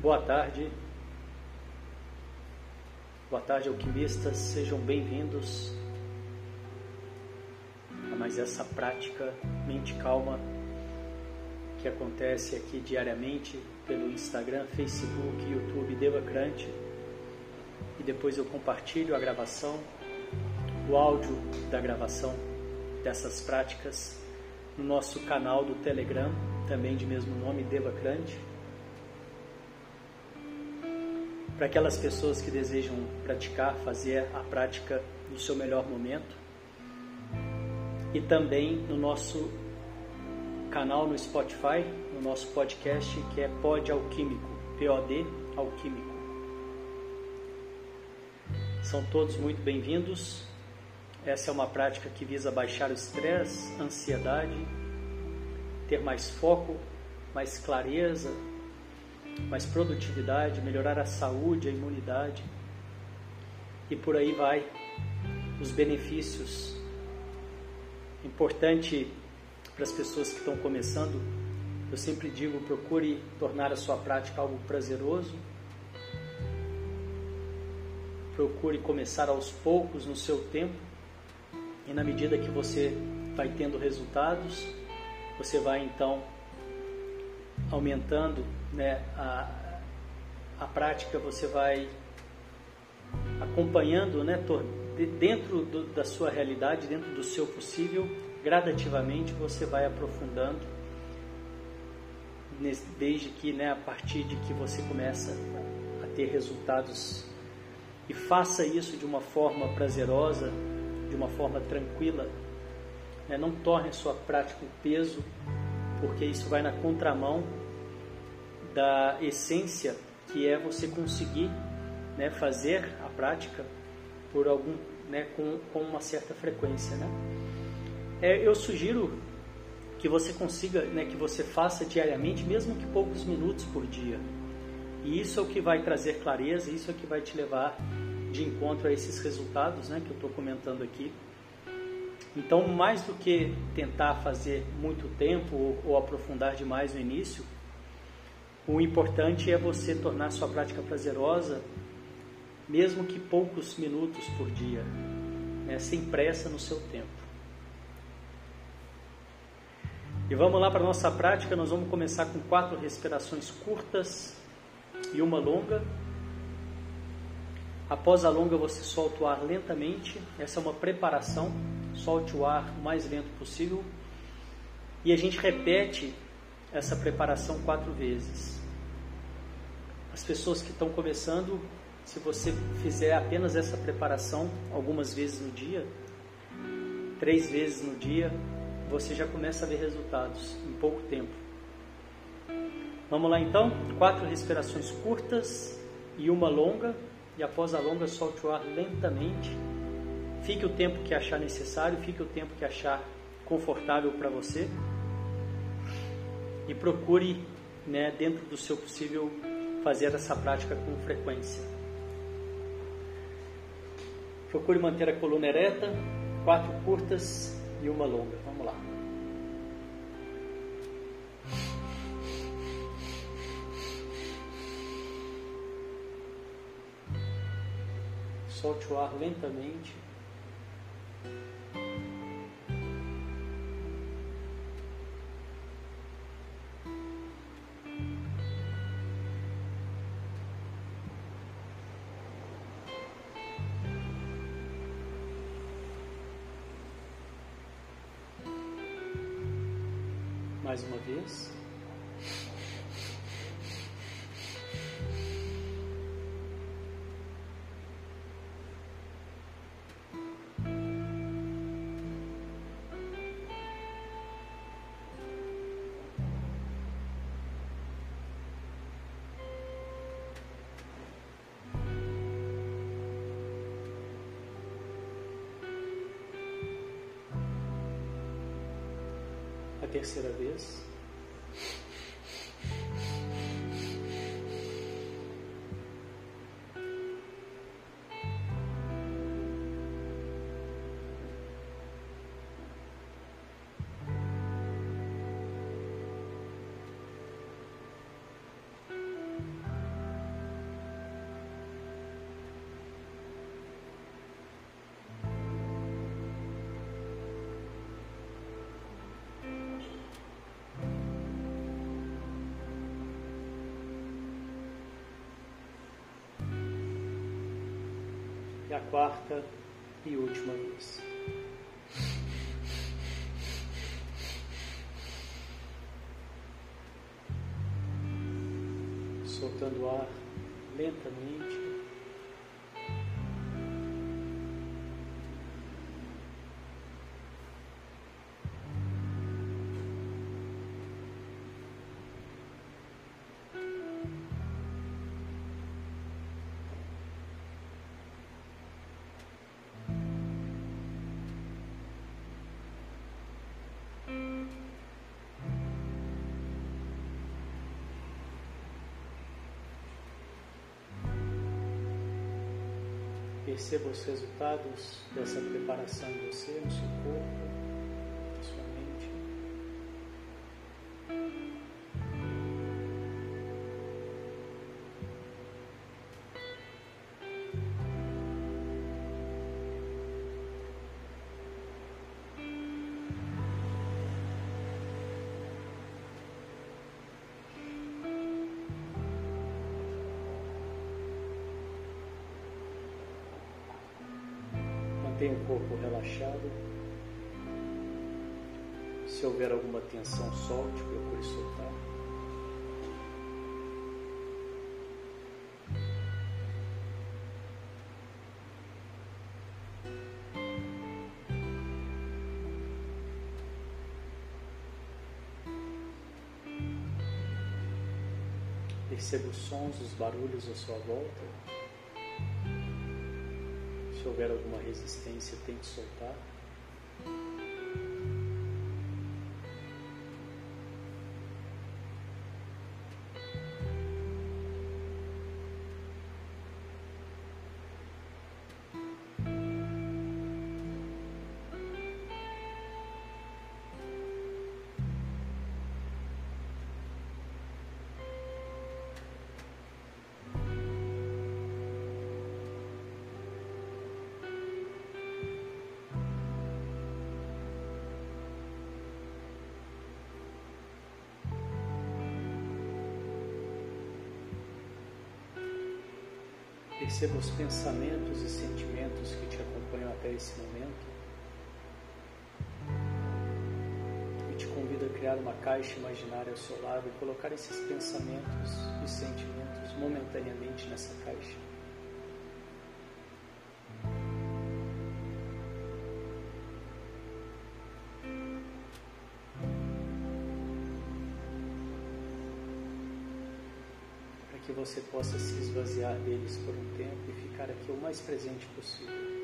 Boa tarde. Boa tarde, alquimistas. Sejam bem-vindos a mais essa prática mente calma que acontece aqui diariamente pelo Instagram, Facebook, YouTube Devacrante. E depois eu compartilho a gravação, o áudio da gravação dessas práticas no nosso canal do Telegram, também de mesmo nome, Devacrante. Para aquelas pessoas que desejam praticar, fazer a prática no seu melhor momento. E também no nosso canal no Spotify, no nosso podcast que é Pod Alquímico, POD Alquímico. São todos muito bem-vindos. Essa é uma prática que visa baixar o estresse, ansiedade, ter mais foco, mais clareza, mais produtividade, melhorar a saúde, a imunidade. E por aí vai os benefícios. Importante para as pessoas que estão começando, eu sempre digo: procure tornar a sua prática algo prazeroso. Procure começar aos poucos no seu tempo e na medida que você vai tendo resultados, você vai então aumentando né, a, a prática, você vai acompanhando né, dentro do, da sua realidade, dentro do seu possível, gradativamente você vai aprofundando, desde que né, a partir de que você começa a ter resultados e faça isso de uma forma prazerosa, de uma forma tranquila. Né? Não torne sua prática um peso, porque isso vai na contramão da essência que é você conseguir né, fazer a prática por algum, né, com, com uma certa frequência. Né? É, eu sugiro que você consiga, né, que você faça diariamente, mesmo que poucos minutos por dia. E isso é o que vai trazer clareza, isso é o que vai te levar de encontro a esses resultados né, que eu estou comentando aqui. Então, mais do que tentar fazer muito tempo ou, ou, aprofundar demais no início, o importante é você tornar sua prática prazerosa, mesmo que poucos minutos por dia, né, sem pressa no seu tempo. E vamos lá para a nossa prática, nós vamos começar com quatro respirações curtas e uma longa. Após a longa, você solta o ar lentamente. Essa é uma preparação. Solte o ar o mais lento possível. E a gente repete essa preparação quatro vezes. As pessoas que estão começando, se você fizer apenas essa preparação algumas vezes no dia, três vezes no dia, você já começa a ver resultados em pouco tempo. Vamos lá então? Quatro respirações curtas e uma longa e após a longa solte o ar lentamente. Fique o tempo que achar necessário, fique o tempo que achar confortável para você e procure, né, dentro do seu possível, fazer essa prática com frequência. Procure manter a coluna ereta, quatro curtas e uma longa. Vamos lá. Solte o ar lentamente. Mais uma vez. Terceira vez. Quarta e última vez. Soltando o ar lentamente. Perceba os resultados dessa preparação em você, no seu corpo, Mantenha o corpo relaxado. Se houver alguma tensão, solte, procure soltar. Perceba os sons, os barulhos à sua volta. Se houver alguma resistência, tente soltar. Perceba os pensamentos e sentimentos que te acompanham até esse momento. E te convido a criar uma caixa imaginária ao seu lado e colocar esses pensamentos e sentimentos momentaneamente nessa caixa. Você possa se esvaziar deles por um tempo e ficar aqui o mais presente possível.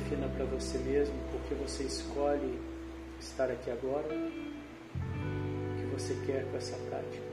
Defina para você mesmo porque você escolhe estar aqui agora, o que você quer com essa prática.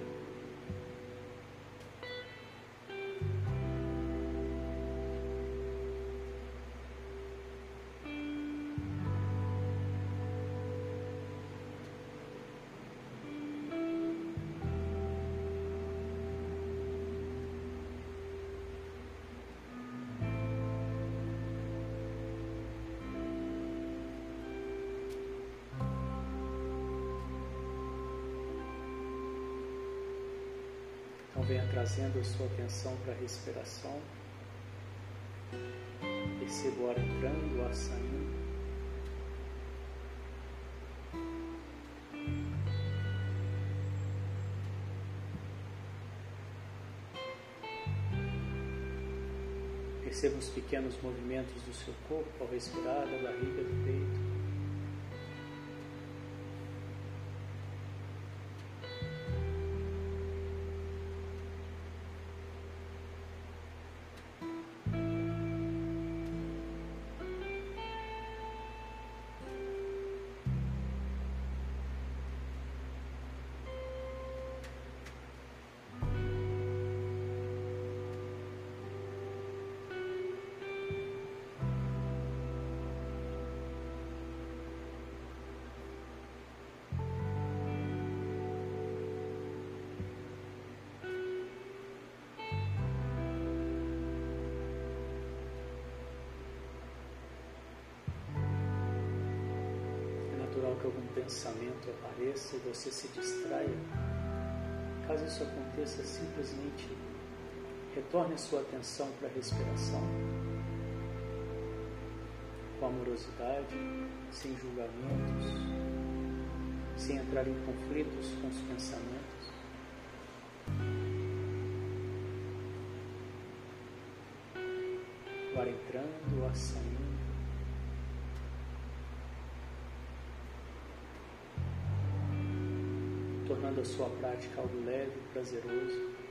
Trazendo a sua atenção para a respiração. Perceba o ar entrando, o ar saindo. Perceba os pequenos movimentos do seu corpo ao respirar, da barriga, do peito. Que algum pensamento apareça e você se distraia. Caso isso aconteça, simplesmente retorne sua atenção para a respiração com amorosidade, sem julgamentos, sem entrar em conflitos com os pensamentos. O ar entrando, o ar saindo. Tornando a sua prática algo leve, prazeroso.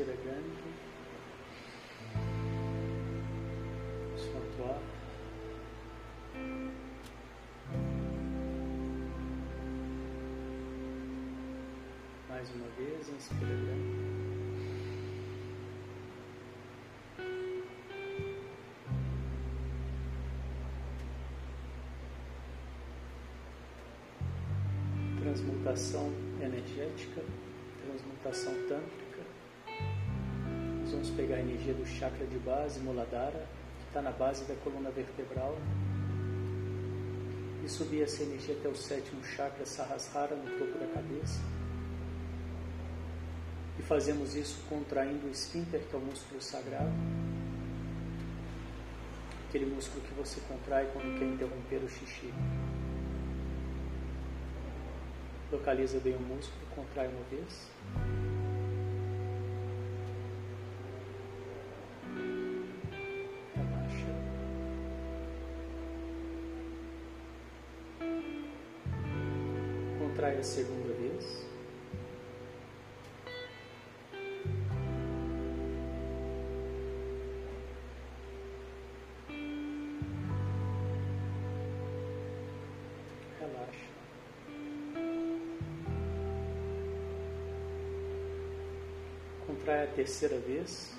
Inspira grande, solta o ar. Mais uma vez, inspira grande. Transmutação energética, transmutação tântrica vamos pegar a energia do chakra de base, Muladhara, que está na base da coluna vertebral, e subir essa energia até o sétimo chakra, Sahasrara, no topo da cabeça. E fazemos isso contraindo o esfíncter, que é o músculo sagrado. Aquele músculo que você contrai quando quer interromper o xixi. Localiza bem o músculo, contrai uma vez. A segunda vez. Relaxa. Contrai a terceira vez.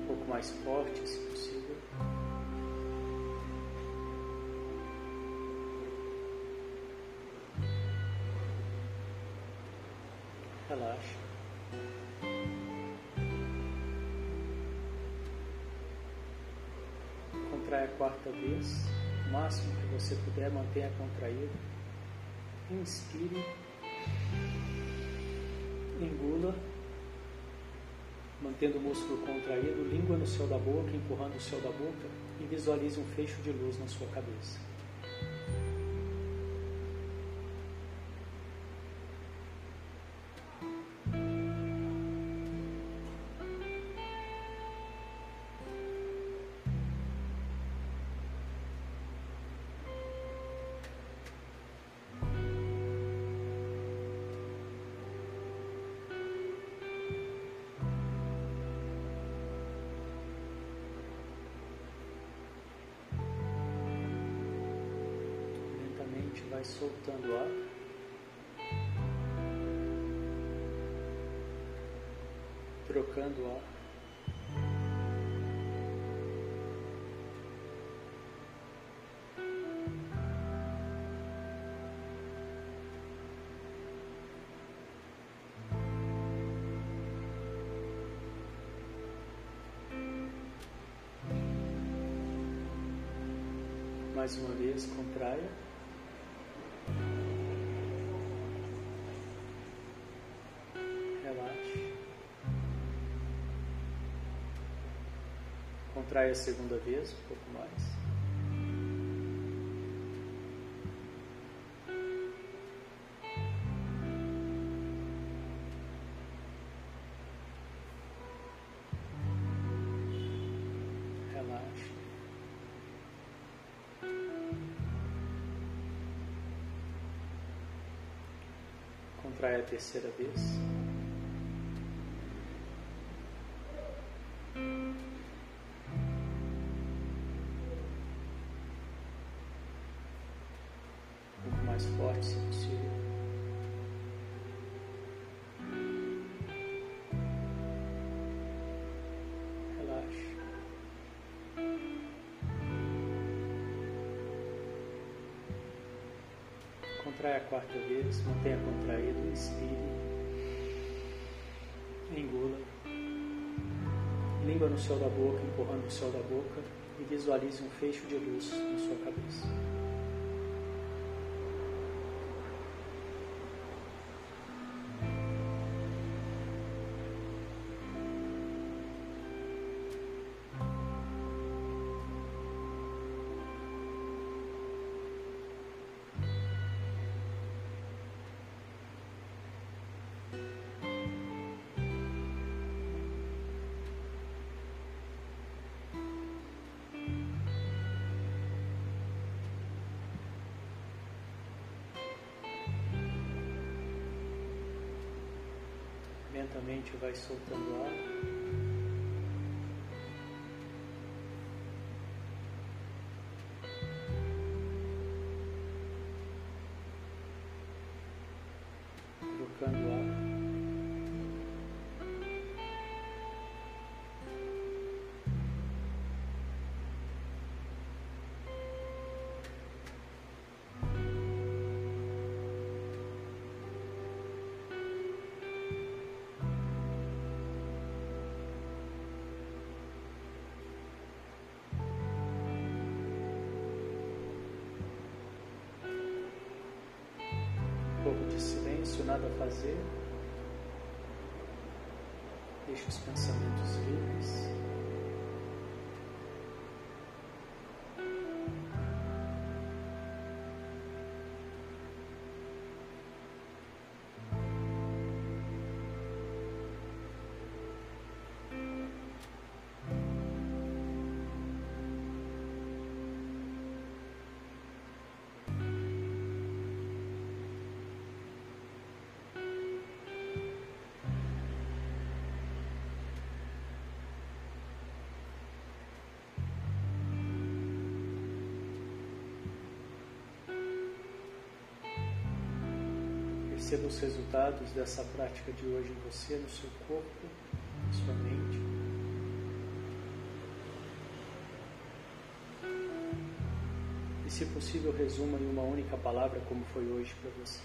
Um pouco mais forte, se possível. Quarta vez. O máximo que você puder, mantenha contraído. Inspire. Engula. Mantendo o músculo contraído, língua no céu da boca, empurrando o céu da boca e visualize um fecho de luz na sua cabeça. Trocando ar. Mais uma vez, contraia. Contrai a segunda vez, um pouco mais. Terceira vez. Mantenha contraído, inspire, engula, língua no céu da boca, empurrando o céu da boca e visualize um fecho de luz na sua cabeça. Lentamente vai soltando ar. De silêncio, nada a fazer. Deixe os pensamentos livres. Perceba os resultados dessa prática de hoje em você, no seu corpo, na sua mente. E, se possível, resuma em uma única palavra como foi hoje para você.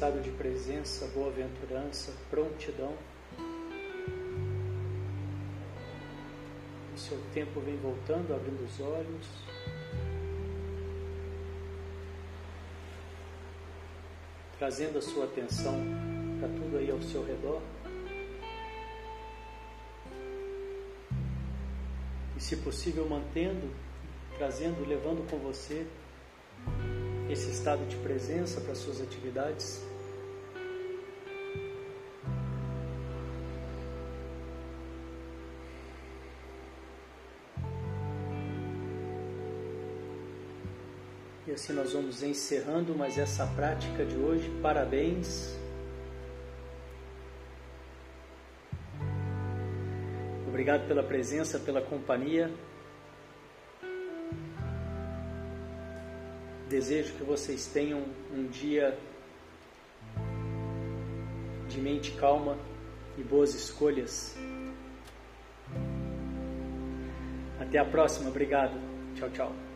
Estado de presença, boa-aventurança, prontidão. O seu tempo vem voltando, abrindo os olhos. Trazendo a sua atenção para tudo aí ao seu redor. E, se possível, mantendo, trazendo, levando com você esse estado de presença para suas atividades. E assim nós vamos encerrando mais essa prática de hoje. Parabéns. Obrigado pela presença, pela companhia. Desejo que vocês tenham um dia de mente calma e boas escolhas. Até a próxima, obrigado. Tchau, tchau.